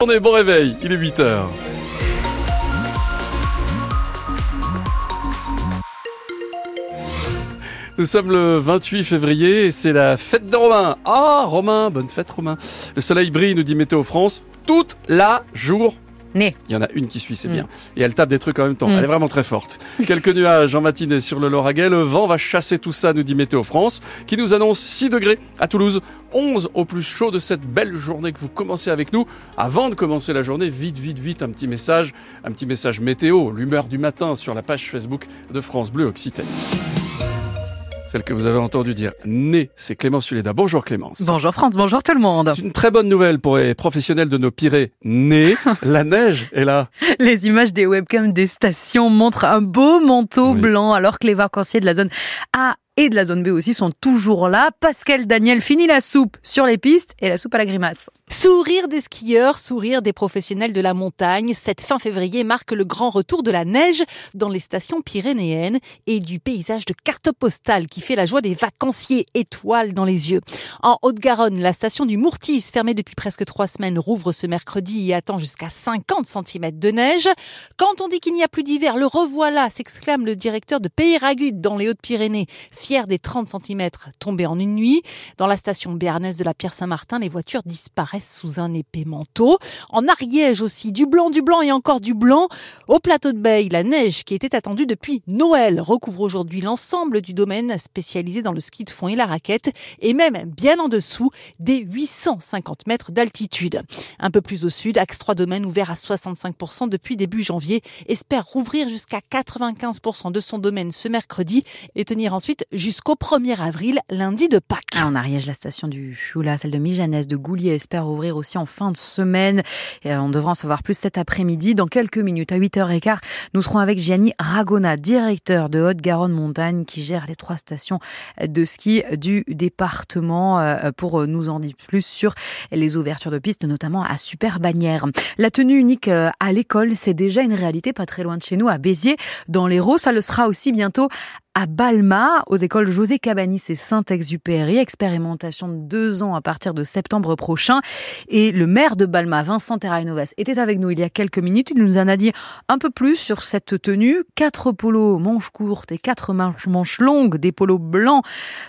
Bon réveil, il est 8h. Nous sommes le 28 février et c'est la fête de Romain. Ah, Romain, bonne fête Romain. Le soleil brille, nous dit Météo France, toute la journée. Il y en a une qui suit, c'est Mm. bien. Et elle tape des trucs en même temps. Mm. Elle est vraiment très forte. Quelques nuages en matinée sur le Lauragais. Le vent va chasser tout ça, nous dit Météo France, qui nous annonce 6 degrés à Toulouse, 11 au plus chaud de cette belle journée que vous commencez avec nous. Avant de commencer la journée, vite, vite, vite, un petit message, un petit message météo, l'humeur du matin sur la page Facebook de France Bleu Occitanie. Celle que vous avez entendu dire né, c'est Clémence Suléda. Bonjour Clémence. Bonjour France, bonjour tout le monde. C'est une très bonne nouvelle pour les professionnels de nos Pyrénées. Né, la neige est là. Les images des webcams des stations montrent un beau manteau Oui. blanc alors que les vacanciers de la zone A et de la zone B aussi sont toujours là. Pascal Daniel finit la soupe sur les pistes et la soupe à la grimace. Sourire des skieurs, sourire des professionnels de la montagne. Cette fin février marque le grand retour de la neige dans les stations pyrénéennes et du paysage de carte postale qui fait la joie des vacanciers étoiles dans les yeux. En Haute-Garonne, la station du Mourtis, fermée depuis presque trois semaines, rouvre ce mercredi et attend jusqu'à 50 cm de neige. Quand on dit qu'il n'y a plus d'hiver, le revoilà, s'exclame le directeur de Peyragudes dans les Hautes-Pyrénées, fier des 30 cm tombés en une nuit. Dans la station béarnaise de la Pierre-Saint-Martin, les voitures disparaissent sous un épais manteau. En Ariège aussi, du blanc, du blanc et encore du blanc. Au plateau de Beille, la neige qui était attendue depuis Noël recouvre aujourd'hui l'ensemble du domaine spécialisé dans le ski de fond et la raquette et même bien en dessous des 850 mètres d'altitude. Un peu plus au sud, Axe 3 Domaine ouvert à 65% depuis début janvier espère rouvrir jusqu'à 95% de son domaine ce mercredi et tenir ensuite jusqu'au 1er avril, lundi de Pâques. Ah, en Ariège, la station du Choula, celle de Mijanès, de Goulier espère ouvrir aussi en fin de semaine. Et euh, on devra en savoir plus cet après-midi. Dans quelques minutes, à 8h15, nous serons avec Gianni Ragona, directeur de Haute-Garonne Montagne, qui gère les trois stations de ski du département, euh, pour nous en dire plus sur les ouvertures de pistes, notamment à Super Bagnères. La tenue unique euh, à l'école, c'est déjà une réalité pas très loin de chez nous, à Béziers, dans l'Hérault. Ça le sera aussi bientôt à Balma, aux écoles José Cabanis et Saint-Exupéry. Expérimentation de deux ans à partir de septembre prochain. Et le maire de Balma, Vincent Terrainovas, était avec nous il y a quelques minutes. Il nous en a dit un peu plus sur cette tenue. Quatre polos manches courtes et quatre manches, longues, des polos blancs,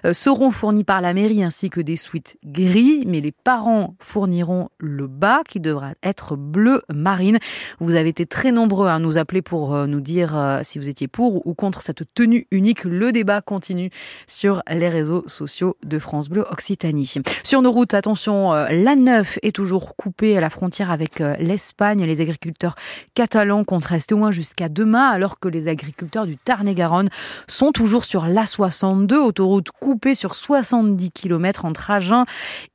euh, seront fournis par la mairie ainsi que des suites gris. Mais les parents fourniront le bas qui devra être bleu marine. Vous avez été très nombreux à nous appeler pour euh, nous dire euh, si vous étiez pour ou contre cette tenue unique. Le débat continue sur les réseaux sociaux de France Bleu Occitanie. Sur nos routes, attention, euh, l'A9 est toujours coupée à la frontière avec euh, l'Espagne. Les agriculteurs catalans comptent rester au moins jusqu'à demain, alors que les agriculteurs du Tarn-et-Garonne sont toujours sur l'A62, autoroute coupée sur 70 km entre Agen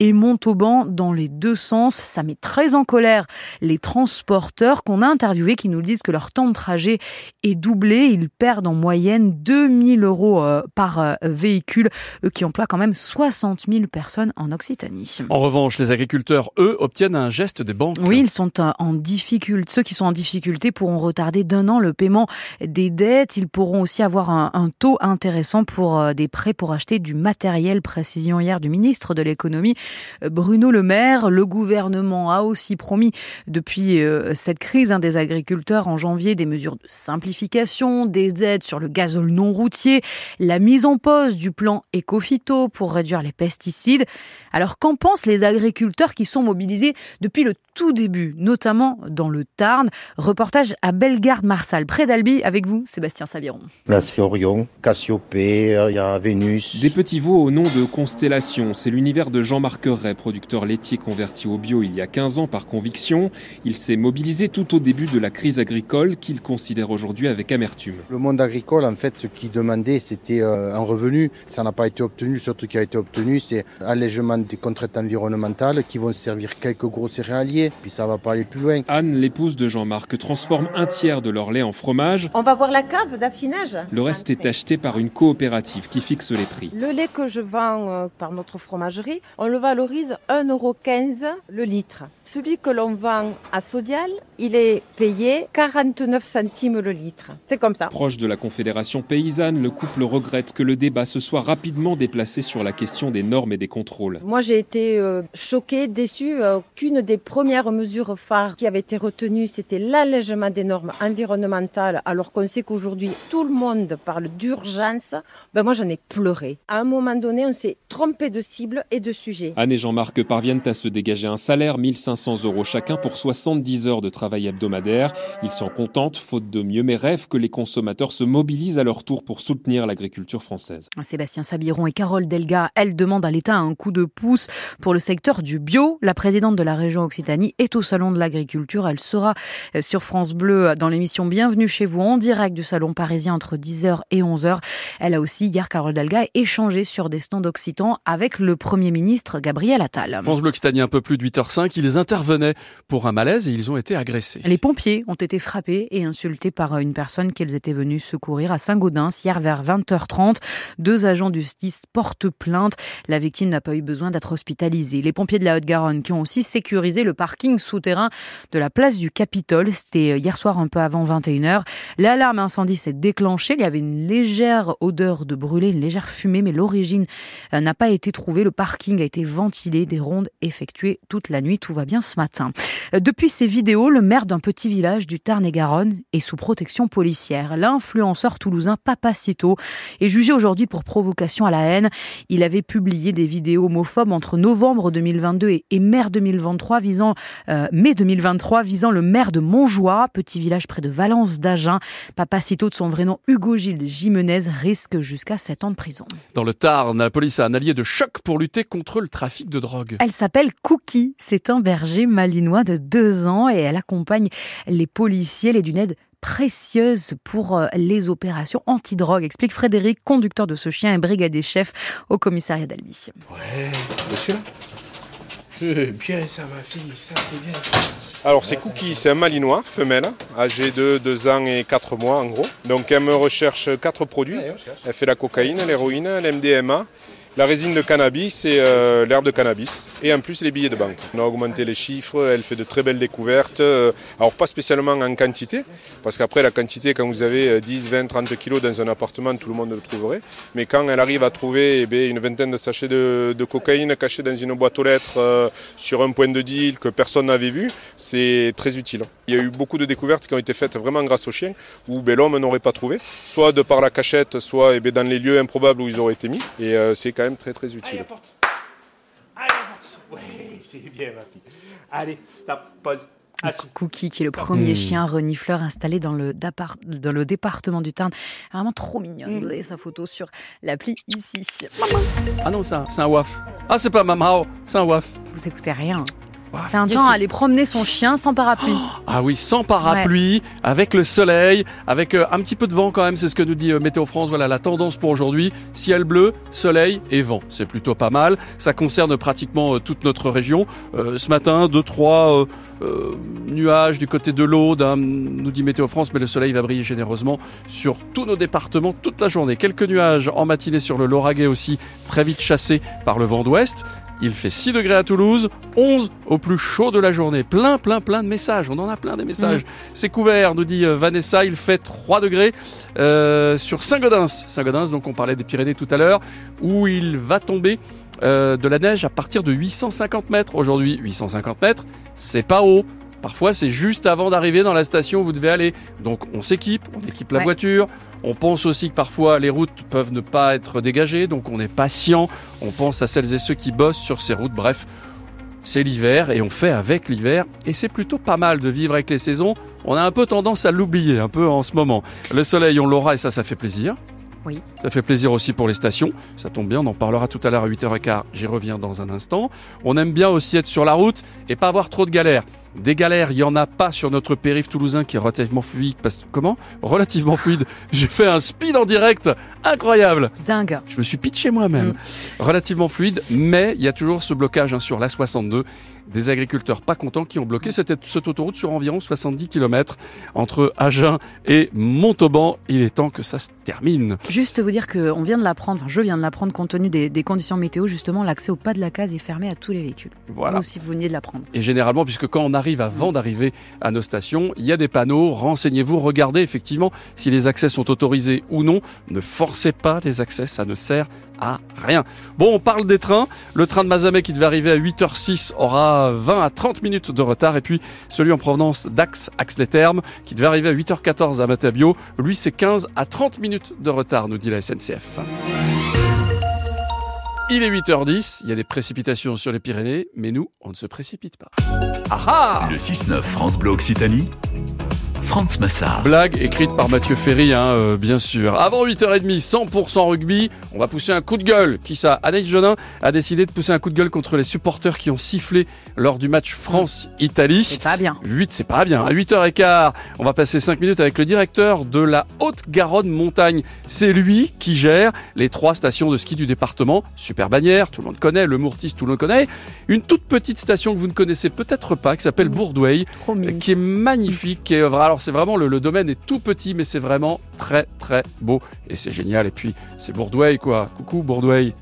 et Montauban dans les deux sens. Ça met très en colère les transporteurs qu'on a interviewés qui nous disent que leur temps de trajet est doublé. Ils perdent en moyenne 2000 euros euh, par euh, véhicule, eux qui emploient quand même 60 000 personnes en Occitanie. En revanche, les agriculteurs, eux, obtiennent un geste des banques. Oui, ils sont euh, en difficulté. Ceux qui sont en difficulté pourront retarder d'un an le paiement des dettes. Ils pourront aussi avoir un, un taux intéressant pour des prêts pour acheter du matériel. Précision hier du ministre de l'économie, Bruno Le Maire. Le gouvernement a aussi promis depuis cette crise hein, des agriculteurs en janvier des mesures de simplification, des aides sur le gazole non routier, la mise en pause du plan Ecofito pour réduire les pesticides. Alors qu'en pensent les agriculteurs qui sont mobilisés depuis le tout début, notamment dans le Tarn? Reportage à Bellegarde-Marsal, près d'Albi, avec vous, Sébastien Saviron. Là, c'est Orion, Cassiopée, euh, il y a Vénus. Des petits veaux au nom de Constellation, c'est l'univers de Jean-Marc Ray, producteur laitier converti au bio il y a 15 ans par conviction. Il s'est mobilisé tout au début de la crise agricole qu'il considère aujourd'hui avec amertume. Le monde agricole, en fait, ce qu'il demandait, c'était euh, un revenu. Ça n'a pas été obtenu. Truc qui a été obtenu, c'est allègement des contraintes environnementales qui vont servir quelques gros céréaliers. Puis ça va pas aller plus loin. Anne, l'épouse de Jean-Marc, transforme un tiers de leur lait en fromage. On va voir la cave d'affinage. Le reste est acheté par une coopérative qui fixe les prix. Le lait que je vends euh, par notre fromagerie, on le valorise 1,15€ le litre. Celui que l'on vend à Sodial, il est payé 49 centimes le litre. C'est comme ça. Proche de la Confédération paysanne, Le couple regrette que le débat se soit rapidement déplacé sur la question des normes et des contrôles. Moi, j'ai été euh, choquée, déçue. Euh, qu'une des premières mesures phares qui avait été retenue, c'était l'allègement des normes environnementales, alors qu'on sait qu'aujourd'hui, tout le monde parle d'urgence. Ben, moi, j'en ai pleuré. À un moment donné, on s'est trompé de cible et de sujet. Anne et Jean-Marc parviennent à se dégager un salaire, 1500 euros chacun pour 70 heures de travail hebdomadaire. Ils s'en contentent, faute de mieux, mais rêvent que les consommateurs se mobilisent à leur tour pour soutenir l'agriculture française. Sébastien Sabiron et Carole Delga, elles demandent à l'État un coup de pouce pour le secteur du bio. La présidente de la région Occitanie est au Salon de l'agriculture. Elle sera euh, sur France Bleu dans l'émission Bienvenue chez vous en direct du Salon parisien entre 10h et 11h. Elle a aussi, hier, Carole Delga, échangé sur des stands occitans avec le Premier ministre Gabriel Attal. France Bleu Occitanie, un peu plus de 8h05, ils intervenaient pour un malaise et ils ont été agressés. Les pompiers ont été frappés et insultés par une personne qu'ils étaient venus secourir à Saint-Gaudens hier vers 20h30. Deux agents du STIS portent plainte. La victime n'a pas eu besoin d'être hospitalisée. Les pompiers de la Haute-Garonne qui ont aussi sécurisé le parking souterrain de la place du Capitole. C'était hier soir un peu avant 21h. L'alarme incendie s'est déclenchée. Il y avait une légère odeur de brûlé, une légère fumée, mais l'origine euh, n'a pas été trouvée. Le parking a été ventilé, des rondes effectuées toute la nuit. Tout va bien ce matin. Euh, depuis ces vidéos, le maire d'un petit village du Tarn-et-Garonne est sous protection policière. L'influenceur toulousain Papacito est jugé aujourd'hui pour provocation à la haine. Il avait publié des vidéos homophobes entre novembre 2022 et, et mai 2023 visant euh, mai 2023 visant le maire de Montjoie, petit village près de Valence d'Agen. Papacito de son vrai nom Hugo Gilles Jimenez risque jusqu'à 7 ans de prison. Dans le Tarn, la police a un allié de choc pour lutter contre le trafic de drogue. Elle s'appelle Cookie. C'est un berger malinois de deux ans et elle accompagne les policiers. Elle est d'une aide précieuse pour euh, les opérations anti-drogue, explique Frédéric, conducteur de ce chien et brigadier chef au commissariat d'Albi. Ouais, monsieur C'est bien ça, ma fille, ça c'est bien ça. Alors c'est Cookie, c'est un malinois, femelle, âgé de 2 ans et 4 mois en gros. Donc elle me recherche 4 produits. Elle fait la cocaïne, l'héroïne, l'MDMA, la résine de cannabis et euh, l'herbe de cannabis. Et en plus les billets de banque. On a augmenté les chiffres, elle fait de très belles découvertes. euh, alors pas spécialement en quantité, parce qu'après la quantité, quand vous avez euh, 10, 20, 30 kilos dans un appartement, tout le monde le trouverait. Mais quand elle arrive à trouver eh une vingtaine de sachets de, cocaïne cachés dans une boîte aux lettres euh, sur un point de deal que personne n'avait vu, c'est très utile. Il y a eu beaucoup de découvertes qui ont été faites vraiment grâce aux chiens, où ben, l'homme n'aurait pas trouvé, soit de par la cachette, soit eh dans les lieux improbables où ils auraient été mis. Et euh, c'est même très très utile. porte. Allez, la porte. Oui, c'est bien, ma fille. Allez, stop, pause. Cookie, qui est le premier chien renifleur installé dans le, départ- dans le département du Tarn. Vraiment trop mignonne. Vous avez sa photo sur l'appli ici. Ah non, c'est un, c'est un waf. Ah, c'est pas Mamao, c'est un waf. Vous écoutez rien. C'est un temps à aller promener son chien sans parapluie. Ah oui, sans parapluie, avec le soleil, avec euh, un petit peu de vent quand même, c'est ce que nous dit euh, Météo France. Voilà la tendance pour aujourd'hui. Ciel bleu, soleil et vent. C'est plutôt pas mal. Ça concerne pratiquement euh, toute notre région. Euh, ce matin, deux, trois euh, euh, nuages du côté de l'Aude, hein, nous dit Météo France, mais le soleil va briller généreusement sur tous nos départements toute la journée. Quelques nuages en matinée sur le Lauragais aussi, très vite chassés par le vent d'ouest. Il fait 6 degrés à Toulouse, 11 au plus chaud de la journée. Plein, plein, plein de messages. On en a plein des messages. C'est couvert, nous dit euh, Vanessa. Il fait 3 degrés euh, sur Saint-Gaudens. Saint-Gaudens, donc on parlait des Pyrénées tout à l'heure, où il va tomber euh, de la neige à partir de 850 mètres. Aujourd'hui, 850 mètres, c'est pas haut. Parfois, c'est juste avant d'arriver dans la station où vous devez aller. Donc, on s'équipe, on équipe la Ouais. voiture. On pense aussi que parfois, les routes peuvent ne pas être dégagées. Donc, on est patient. On pense à celles et ceux qui bossent sur ces routes. Bref, c'est l'hiver et on fait avec l'hiver. Et c'est plutôt pas mal de vivre avec les saisons. On a un peu tendance à l'oublier, un peu en ce moment. Le soleil, on l'aura et ça, ça fait plaisir. Oui. Ça fait plaisir aussi pour les stations. Ça tombe bien, on en parlera tout à l'heure à 8h15. J'y reviens dans un instant. On aime bien aussi être sur la route et pas avoir trop de galères. Des galères, il y en a pas sur notre périph' toulousain qui est relativement fluide. Parce... Comment? Relativement fluide. J'ai fait un speed en direct. Incroyable. Dingue. Je me suis pitché moi-même. Mm. Relativement fluide, mais il y a toujours ce blocage hein, sur la 62 des agriculteurs pas contents qui ont bloqué cette, cette autoroute sur environ 70 km entre Agen et Montauban. Il est temps que ça se termine. Juste vous dire qu'on vient de l'apprendre, enfin, je viens de l'apprendre compte tenu des, des conditions météo, justement, l'accès au pas de la case est fermé à tous les véhicules. Voilà. Vous aussi, vous veniez de l'apprendre. Et généralement, puisque quand on arrive avant d'arriver à nos stations, il y a des panneaux, renseignez-vous, regardez effectivement si les accès sont autorisés ou non. Ne forcez pas les accès, ça ne sert à rien. Bon, on parle des trains. Le train de Mazamet qui devait arriver à 8h06 aura 20 à 30 minutes de retard. Et puis celui en provenance d'Ax, Ax-les-Thermes, qui devait arriver à 8h14 à Matabio, lui c'est 15 à 30 minutes de retard, nous dit la SNCF. Il est 8h10, il y a des précipitations sur les Pyrénées, mais nous, on ne se précipite pas. Ah ah Le 6-9 France Bleu Occitanie. Franz Massard. Blague écrite par Mathieu Ferry, hein, euh, bien sûr. Avant 8h30, 100% rugby, on va pousser un coup de gueule. Qui ça? Anaïs Jodin a décidé de pousser un coup de gueule contre les supporters qui ont sifflé lors du match France-Italie. C'est pas bien. 8, c'est pas bien. À 8h15, on va passer 5 minutes avec le directeur de la Haute-Garonne Montagne. C'est lui qui gère les trois stations de ski du département. Super bannière, tout le monde connaît. Le Mourtis, tout le monde connaît. Une toute petite station que vous ne connaissez peut-être pas, qui s'appelle Trop mignon. qui est magnifique. Qui est, alors c'est vraiment, le, domaine est tout petit, mais c'est vraiment très très beau. Et c'est génial. Et puis, c'est Bourdouey, quoi. Coucou Bourdouey.